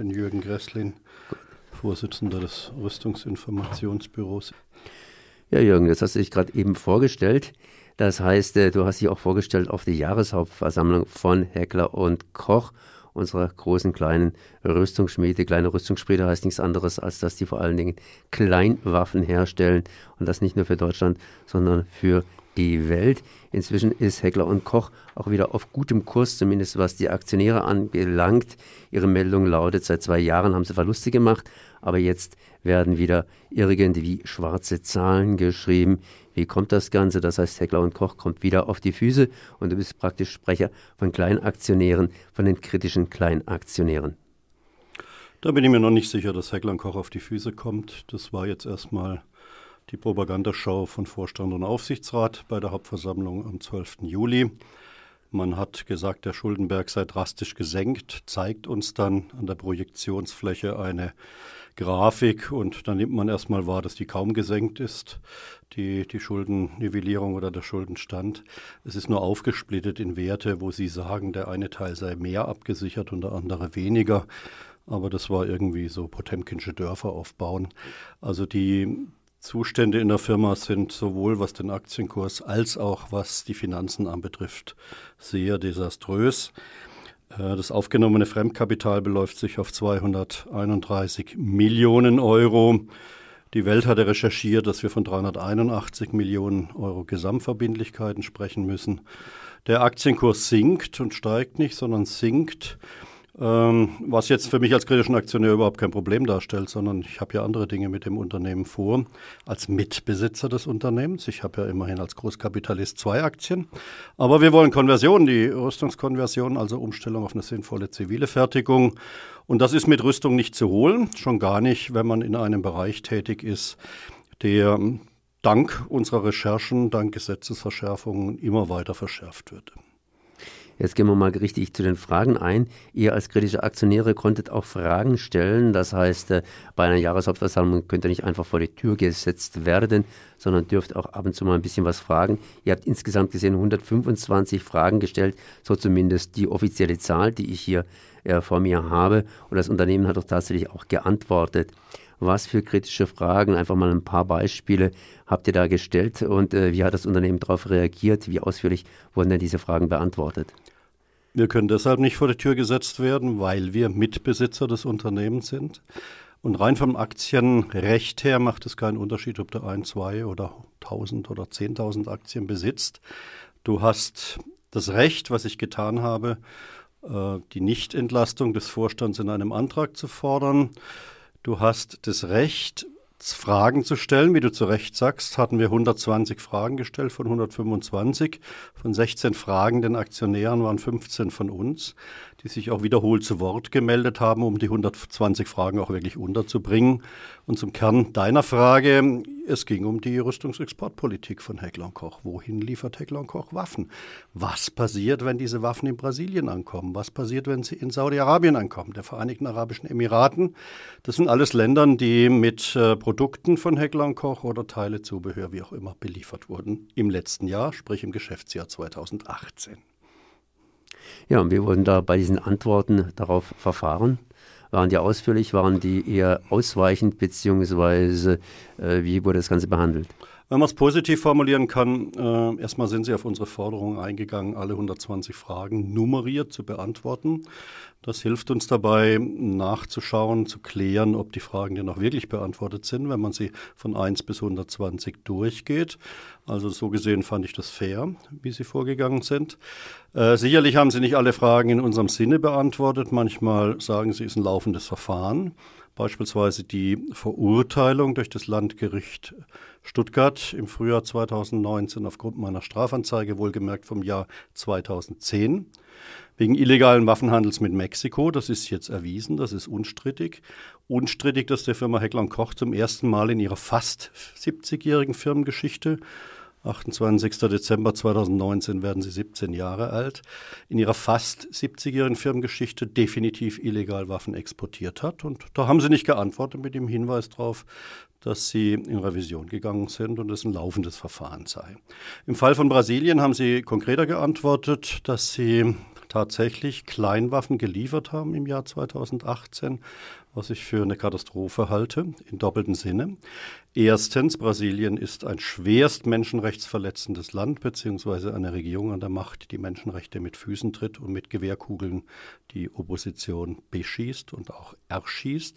bin Jürgen Gresslin, Vorsitzender des Rüstungsinformationsbüros. Ja, Jürgen, das hast du dich gerade eben vorgestellt. Das heißt, äh, du hast dich auch vorgestellt auf die Jahreshauptversammlung von Heckler und Koch, unserer großen kleinen Rüstungsschmiede. Kleine Rüstungsschmiede heißt nichts anderes, als dass die vor allen Dingen Kleinwaffen herstellen und das nicht nur für Deutschland, sondern für die Welt. Inzwischen ist Heckler und Koch auch wieder auf gutem Kurs, zumindest was die Aktionäre anbelangt. Ihre Meldung lautet, seit zwei Jahren haben sie Verluste gemacht, aber jetzt werden wieder irgendwie schwarze Zahlen geschrieben. Wie kommt das Ganze? Das heißt, Heckler und Koch kommt wieder auf die Füße und du bist praktisch Sprecher von Kleinaktionären, von den kritischen Kleinaktionären. Da bin ich mir noch nicht sicher, dass Heckler und Koch auf die Füße kommt. Das war jetzt erstmal die Propagandashow von Vorstand und Aufsichtsrat bei der Hauptversammlung am 12. Juli. Man hat gesagt, der Schuldenberg sei drastisch gesenkt, zeigt uns dann an der Projektionsfläche eine Grafik und dann nimmt man erstmal wahr, dass die kaum gesenkt ist, die, die Schuldennivellierung oder der Schuldenstand. Es ist nur aufgesplittet in Werte, wo Sie sagen, der eine Teil sei mehr abgesichert und der andere weniger. Aber das war irgendwie so Potemkinsche Dörfer aufbauen. Also die Zustände in der Firma sind sowohl was den Aktienkurs als auch was die Finanzen anbetrifft sehr desaströs. Äh, das aufgenommene Fremdkapital beläuft sich auf 231 Millionen Euro. Die Welt hatte recherchiert, dass wir von 381 Millionen Euro Gesamtverbindlichkeiten sprechen müssen. Der Aktienkurs sinkt und steigt nicht, sondern sinkt. Ähm, was jetzt für mich als kritischen Aktionär überhaupt kein Problem darstellt, sondern ich habe ja andere Dinge mit dem Unternehmen vor, als Mitbesitzer des Unternehmens. Ich habe ja immerhin als Großkapitalist zwei Aktien. Aber wir wollen Konversion, die Rüstungskonversion, also Umstellung auf eine sinnvolle zivile Fertigung. Und das ist mit Rüstung nicht zu holen, schon gar nicht, wenn man in einem Bereich tätig ist, der dank unserer Recherchen, dank Gesetzesverschärfungen immer weiter verschärft wird. Jetzt gehen wir mal richtig zu den Fragen ein. Ihr als kritische Aktionäre konntet auch Fragen stellen. Das heißt, äh, bei einer Jahreshauptversammlung könnt ihr nicht einfach vor die Tür gesetzt werden, sondern dürft auch ab und zu mal ein bisschen was fragen. Ihr habt insgesamt gesehen 125 Fragen gestellt, so zumindest die offizielle Zahl, die ich hier äh, vor mir habe. Und das Unternehmen hat doch tatsächlich auch geantwortet. Was für kritische Fragen, einfach mal ein paar Beispiele habt ihr da gestellt und äh, wie hat das Unternehmen darauf reagiert? Wie ausführlich wurden denn diese Fragen beantwortet? Wir können deshalb nicht vor die Tür gesetzt werden, weil wir Mitbesitzer des Unternehmens sind. Und rein vom Aktienrecht her macht es keinen Unterschied, ob du ein, zwei oder tausend oder zehntausend Aktien besitzt. Du hast das Recht, was ich getan habe, äh, die Nichtentlastung des Vorstands in einem Antrag zu fordern. Du hast das Recht, Fragen zu stellen. Wie du zu Recht sagst, hatten wir 120 Fragen gestellt von 125. Von 16 fragenden Aktionären waren 15 von uns die sich auch wiederholt zu Wort gemeldet haben, um die 120 Fragen auch wirklich unterzubringen. Und zum Kern deiner Frage, es ging um die Rüstungsexportpolitik von Heckler Koch. Wohin liefert Heckler Koch Waffen? Was passiert, wenn diese Waffen in Brasilien ankommen? Was passiert, wenn sie in Saudi-Arabien ankommen, der Vereinigten Arabischen Emiraten? Das sind alles Länder, die mit äh, Produkten von Heckler Koch oder Teile, Zubehör, wie auch immer, beliefert wurden im letzten Jahr, sprich im Geschäftsjahr 2018. Ja, und wir wurden da bei diesen Antworten darauf verfahren. Waren die ausführlich, waren die eher ausweichend, beziehungsweise äh, wie wurde das Ganze behandelt? Wenn man es positiv formulieren kann, äh, erstmal sind Sie auf unsere Forderung eingegangen, alle 120 Fragen nummeriert zu beantworten. Das hilft uns dabei, nachzuschauen, zu klären, ob die Fragen denn auch wirklich beantwortet sind, wenn man sie von 1 bis 120 durchgeht. Also so gesehen fand ich das fair, wie Sie vorgegangen sind. Äh, sicherlich haben Sie nicht alle Fragen in unserem Sinne beantwortet. Manchmal sagen Sie, es ist ein laufendes Verfahren. Beispielsweise die Verurteilung durch das Landgericht Stuttgart im Frühjahr 2019 aufgrund meiner Strafanzeige, wohlgemerkt vom Jahr 2010 wegen illegalen Waffenhandels mit Mexiko. Das ist jetzt erwiesen, das ist unstrittig. Unstrittig, dass der Firma Heckler Koch zum ersten Mal in ihrer fast 70-jährigen Firmengeschichte 28. Dezember 2019 werden sie 17 Jahre alt, in ihrer fast 70-jährigen Firmengeschichte definitiv illegal Waffen exportiert hat. Und da haben sie nicht geantwortet mit dem Hinweis darauf, dass sie in Revision gegangen sind und es ein laufendes Verfahren sei. Im Fall von Brasilien haben sie konkreter geantwortet, dass sie tatsächlich Kleinwaffen geliefert haben im Jahr 2018, was ich für eine Katastrophe halte, in doppeltem Sinne. Erstens, Brasilien ist ein schwerst menschenrechtsverletzendes Land, beziehungsweise eine Regierung an der Macht, die Menschenrechte mit Füßen tritt und mit Gewehrkugeln die Opposition beschießt und auch erschießt.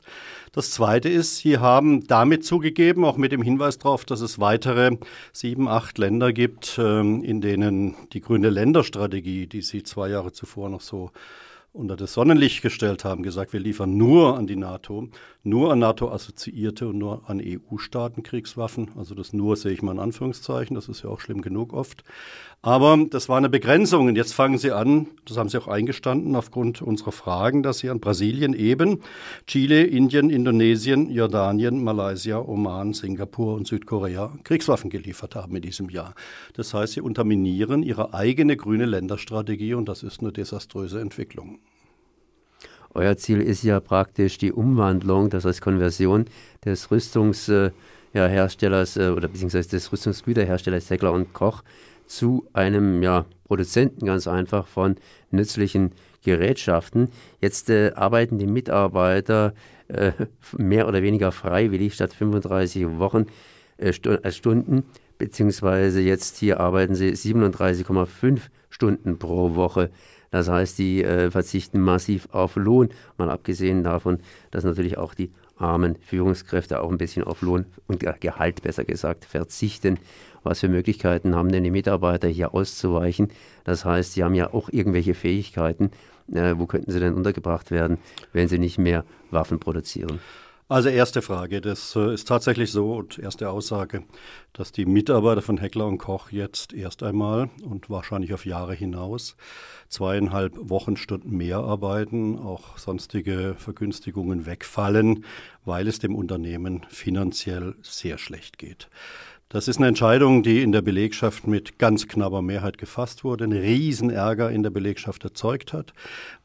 Das Zweite ist, Sie haben damit zugegeben, auch mit dem Hinweis darauf, dass es weitere sieben, acht Länder gibt, ähm, in denen die grüne Länderstrategie, die Sie zwei Jahre zuvor noch so unter das Sonnenlicht gestellt haben, gesagt, wir liefern nur an die NATO, nur an NATO-Assoziierte und nur an EU-Staaten Kriegswaffen. Also das nur sehe ich mal in Anführungszeichen, das ist ja auch schlimm genug oft. Aber das war eine Begrenzung und jetzt fangen Sie an, das haben Sie auch eingestanden aufgrund unserer Fragen, dass Sie an Brasilien eben, Chile, Indien, Indonesien, Jordanien, Malaysia, Oman, Singapur und Südkorea Kriegswaffen geliefert haben in diesem Jahr. Das heißt, Sie unterminieren Ihre eigene grüne Länderstrategie und das ist eine desaströse Entwicklung. Euer Ziel ist ja praktisch die Umwandlung, das heißt Konversion des Rüstungsherstellers äh, oder beziehungsweise des Rüstungsgüterherstellers Heckler und Koch zu einem ja, Produzenten ganz einfach von nützlichen Gerätschaften. Jetzt äh, arbeiten die Mitarbeiter äh, mehr oder weniger freiwillig statt 35 Wochen äh, äh, Stunden, beziehungsweise jetzt hier arbeiten sie 37,5 Stunden pro Woche. Das heißt, die äh, verzichten massiv auf Lohn, mal abgesehen davon, dass natürlich auch die armen Führungskräfte auch ein bisschen auf Lohn und Gehalt besser gesagt verzichten. Was für Möglichkeiten haben denn die Mitarbeiter hier auszuweichen? Das heißt, sie haben ja auch irgendwelche Fähigkeiten. Äh, wo könnten sie denn untergebracht werden, wenn sie nicht mehr Waffen produzieren? Also erste Frage, das äh, ist tatsächlich so und erste Aussage, dass die Mitarbeiter von Heckler und Koch jetzt erst einmal und wahrscheinlich auf Jahre hinaus zweieinhalb Wochenstunden mehr arbeiten, auch sonstige Vergünstigungen wegfallen, weil es dem Unternehmen finanziell sehr schlecht geht. Das ist eine Entscheidung, die in der Belegschaft mit ganz knapper Mehrheit gefasst wurde, einen Riesenärger in der Belegschaft erzeugt hat,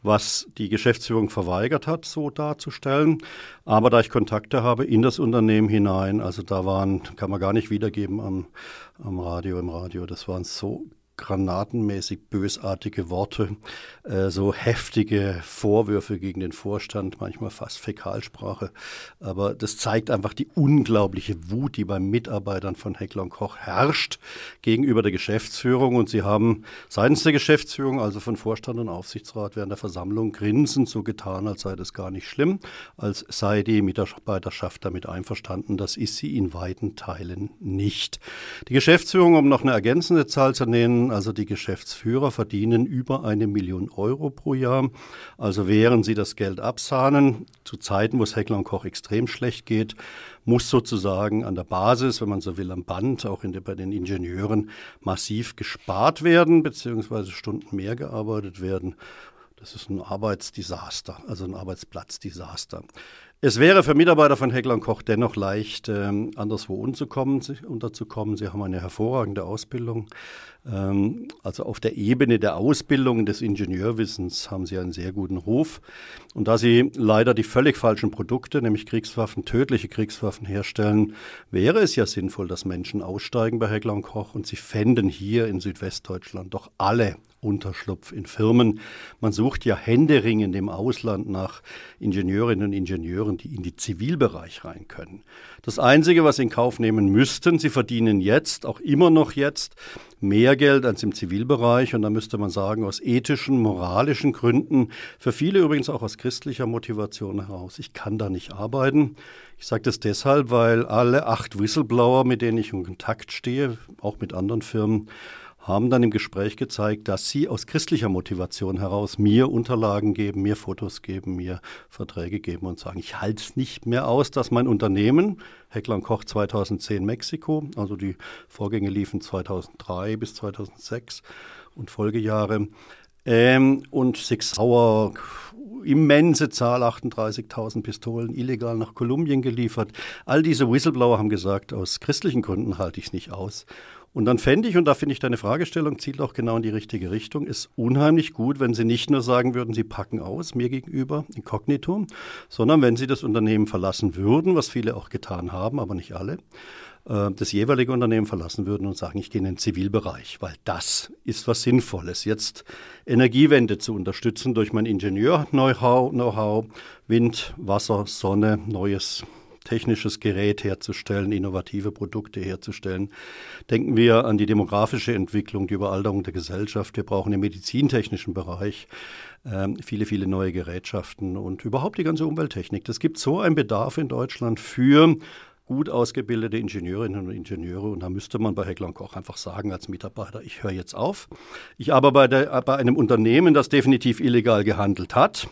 was die Geschäftsführung verweigert hat, so darzustellen. Aber da ich Kontakte habe in das Unternehmen hinein, also da waren, kann man gar nicht wiedergeben am, am Radio, im Radio, das waren so granatenmäßig bösartige Worte, äh, so heftige Vorwürfe gegen den Vorstand, manchmal fast Fäkalsprache. Aber das zeigt einfach die unglaubliche Wut, die bei Mitarbeitern von Heckler und Koch herrscht gegenüber der Geschäftsführung. Und sie haben seitens der Geschäftsführung, also von Vorstand und Aufsichtsrat während der Versammlung, grinsend so getan, als sei das gar nicht schlimm, als sei die Mitarbeiterschaft damit einverstanden. Das ist sie in weiten Teilen nicht. Die Geschäftsführung, um noch eine ergänzende Zahl zu nennen, also die Geschäftsführer, verdienen über eine Million Euro pro Jahr. Also während sie das Geld absahnen, zu Zeiten, wo es Heckler und Koch extrem schlecht geht, muss sozusagen an der Basis, wenn man so will, am Band, auch in der, bei den Ingenieuren, massiv gespart werden, beziehungsweise Stunden mehr gearbeitet werden. Das ist ein Arbeitsdesaster, also ein Arbeitsplatzdesaster. Es wäre für Mitarbeiter von Heckler Koch dennoch leicht, ähm, anderswo unterzukommen. Sie haben eine hervorragende Ausbildung. Ähm, also auf der Ebene der Ausbildung des Ingenieurwissens haben Sie einen sehr guten Ruf. Und da Sie leider die völlig falschen Produkte, nämlich Kriegswaffen, tödliche Kriegswaffen herstellen, wäre es ja sinnvoll, dass Menschen aussteigen bei Heckler Koch und sie fänden hier in Südwestdeutschland doch alle Unterschlupf in Firmen. Man sucht ja händeringend im Ausland nach Ingenieurinnen und Ingenieuren, die in den Zivilbereich rein können. Das Einzige, was sie in Kauf nehmen müssten, sie verdienen jetzt, auch immer noch jetzt, mehr Geld als im Zivilbereich. Und da müsste man sagen, aus ethischen, moralischen Gründen, für viele übrigens auch aus christlicher Motivation heraus, ich kann da nicht arbeiten. Ich sage das deshalb, weil alle acht Whistleblower, mit denen ich in Kontakt stehe, auch mit anderen Firmen, haben dann im Gespräch gezeigt, dass sie aus christlicher Motivation heraus mir Unterlagen geben, mir Fotos geben, mir Verträge geben und sagen, ich halte es nicht mehr aus, dass mein Unternehmen, Heckler Koch 2010 Mexiko, also die Vorgänge liefen 2003 bis 2006 und Folgejahre, ähm, und Six Sauer, immense Zahl, 38.000 Pistolen illegal nach Kolumbien geliefert. All diese Whistleblower haben gesagt, aus christlichen Gründen halte ich es nicht aus. Und dann fände ich, und da finde ich deine Fragestellung zielt auch genau in die richtige Richtung, ist unheimlich gut, wenn Sie nicht nur sagen würden, Sie packen aus mir gegenüber, inkognito, sondern wenn Sie das Unternehmen verlassen würden, was viele auch getan haben, aber nicht alle, äh, das jeweilige Unternehmen verlassen würden und sagen, ich gehe in den Zivilbereich, weil das ist was Sinnvolles. Jetzt Energiewende zu unterstützen durch mein Ingenieur-Know-how, Know Wind, Wasser, Sonne, neues technisches Gerät herzustellen, innovative Produkte herzustellen. Denken wir an die demografische Entwicklung, die Überalterung der Gesellschaft. Wir brauchen im medizintechnischen Bereich äh, viele, viele neue Gerätschaften und überhaupt die ganze Umwelttechnik. Es gibt so einen Bedarf in Deutschland für gut ausgebildete Ingenieurinnen und Ingenieure. Und da müsste man bei Heckler Koch einfach sagen als Mitarbeiter, ich höre jetzt auf. Ich arbeite bei, der, bei einem Unternehmen, das definitiv illegal gehandelt hat.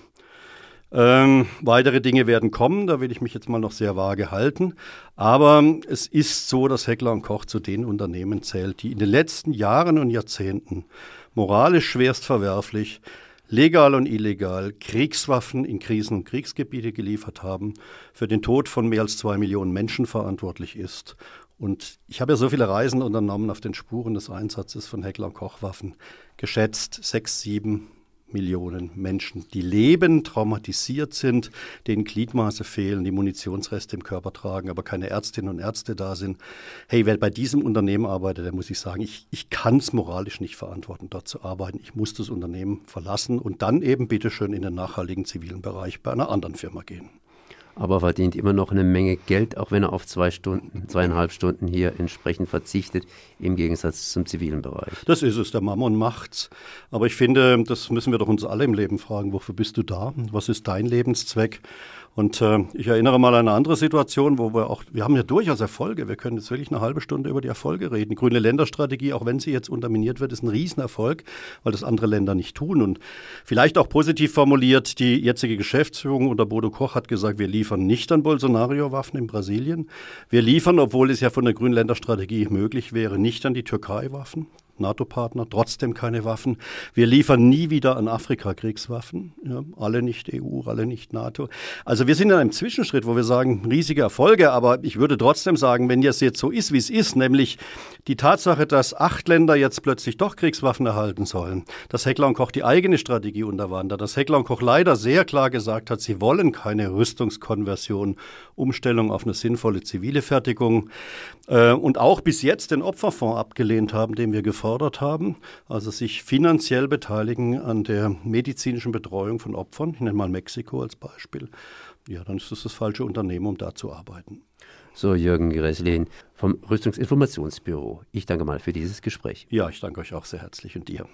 Ähm, weitere Dinge werden kommen, da will ich mich jetzt mal noch sehr vage halten. Aber es ist so, dass Heckler Koch zu den Unternehmen zählt, die in den letzten Jahren und Jahrzehnten moralisch schwerst verwerflich legal und illegal Kriegswaffen in Krisen- und Kriegsgebiete geliefert haben, für den Tod von mehr als zwei Millionen Menschen verantwortlich ist. Und ich habe ja so viele Reisen unternommen auf den Spuren des Einsatzes von Heckler- und Kochwaffen. Geschätzt sechs, sieben Millionen Menschen, die leben, traumatisiert sind, denen Gliedmaße fehlen, die Munitionsreste im Körper tragen, aber keine Ärztinnen und Ärzte da sind. Hey, wer bei diesem Unternehmen arbeitet, der muss ich sagen, ich, ich kann es moralisch nicht verantworten, dort zu arbeiten. Ich muss das Unternehmen verlassen und dann eben bitteschön in den nachhaltigen zivilen Bereich bei einer anderen Firma gehen aber verdient immer noch eine Menge Geld, auch wenn er auf zwei Stunden, zweieinhalb Stunden hier entsprechend verzichtet, im Gegensatz zum zivilen Bereich. Das ist es, der Mammon macht's. Aber ich finde, das müssen wir doch uns alle im Leben fragen, wofür bist du da? Was ist dein Lebenszweck? Und äh, ich erinnere mal an eine andere Situation, wo wir auch, wir haben ja durchaus Erfolge. Wir können jetzt wirklich eine halbe Stunde über die Erfolge reden. Die grüne Länderstrategie, auch wenn sie jetzt unterminiert wird, ist ein Riesenerfolg, weil das andere Länder nicht tun. Und vielleicht auch positiv formuliert, die jetzige Geschäftsführung unter Bodo Koch hat gesagt, wir liefern nicht an Bolsonaro-Waffen in Brasilien. Wir liefern, obwohl es ja von der grünen Länderstrategie möglich wäre, nicht an die Türkei Waffen. NATO-Partner, trotzdem keine Waffen. Wir liefern nie wieder an Afrika Kriegswaffen, ja, alle nicht EU, alle nicht NATO. Also wir sind in einem Zwischenschritt, wo wir sagen, riesige Erfolge, aber ich würde trotzdem sagen, wenn es jetzt so ist, wie es ist, nämlich die Tatsache, dass acht Länder jetzt plötzlich doch Kriegswaffen erhalten sollen, dass Heckler und Koch die eigene Strategie unterwandert, dass Heckler und Koch leider sehr klar gesagt hat, sie wollen keine Rüstungskonversion, Umstellung auf eine sinnvolle zivile Fertigung äh, und auch bis jetzt den Opferfonds abgelehnt haben, den wir gefordert gefordert haben, also sich finanziell beteiligen an der medizinischen Betreuung von Opfern, ich nenne mal Mexiko als Beispiel, ja, dann ist das das falsche Unternehmen, um da zu arbeiten. So, Jürgen Gresslin vom Rüstungsinformationsbüro. Ich danke mal für dieses Gespräch. Ja, ich danke euch auch sehr herzlich und dir.